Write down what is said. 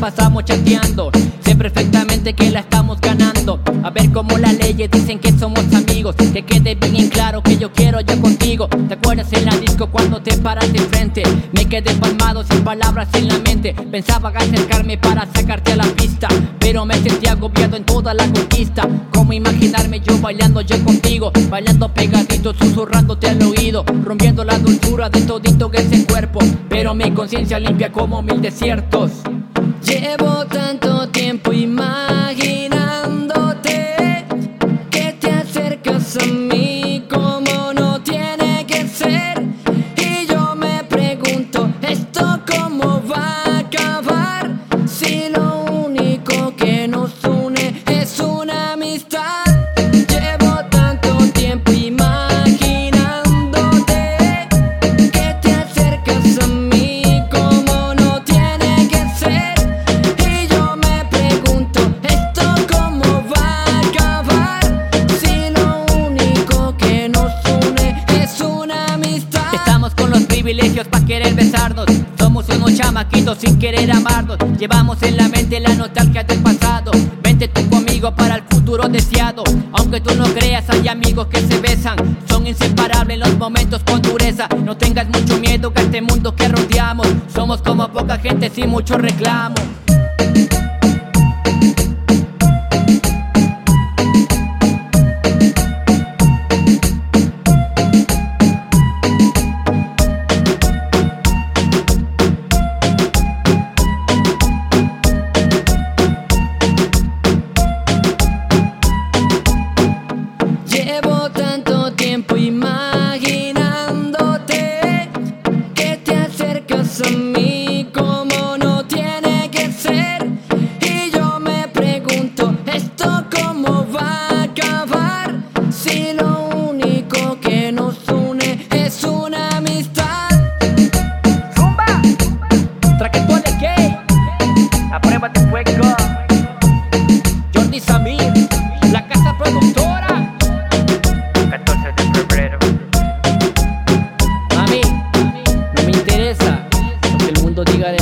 pasamos chateando. Sé perfectamente que la estamos ganando. A ver cómo las leyes dicen que somos amigos. Que quede bien en claro que yo quiero ya contigo. ¿Te acuerdas en la disco cuando te paraste frente? Me quedé palmado sin palabras en la mente. Pensaba acercarme para sacarte a la pista. Pero me sentí agobiado en toda la conquista. ¿Cómo imaginarme yo bailando yo contigo? Bailando pegadito, susurrándote al oído. Rompiendo la dulzura de todito que ese cuerpo. Pero mi conciencia limpia como mil desiertos. Llevo tanto tiempo imaginándote privilegios para querer besarnos. Somos unos chamaquitos sin querer amarnos. Llevamos en la mente la nostalgia del pasado. Vente tú conmigo para el futuro deseado. Aunque tú no creas, hay amigos que se besan. Son inseparables los momentos con dureza. No tengas mucho miedo que este mundo que rodeamos. Somos como poca gente sin mucho reclamo. A mí,